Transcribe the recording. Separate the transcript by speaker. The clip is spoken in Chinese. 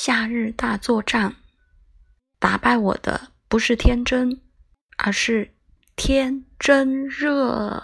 Speaker 1: 夏日大作战打败我的不是天真而是天真热。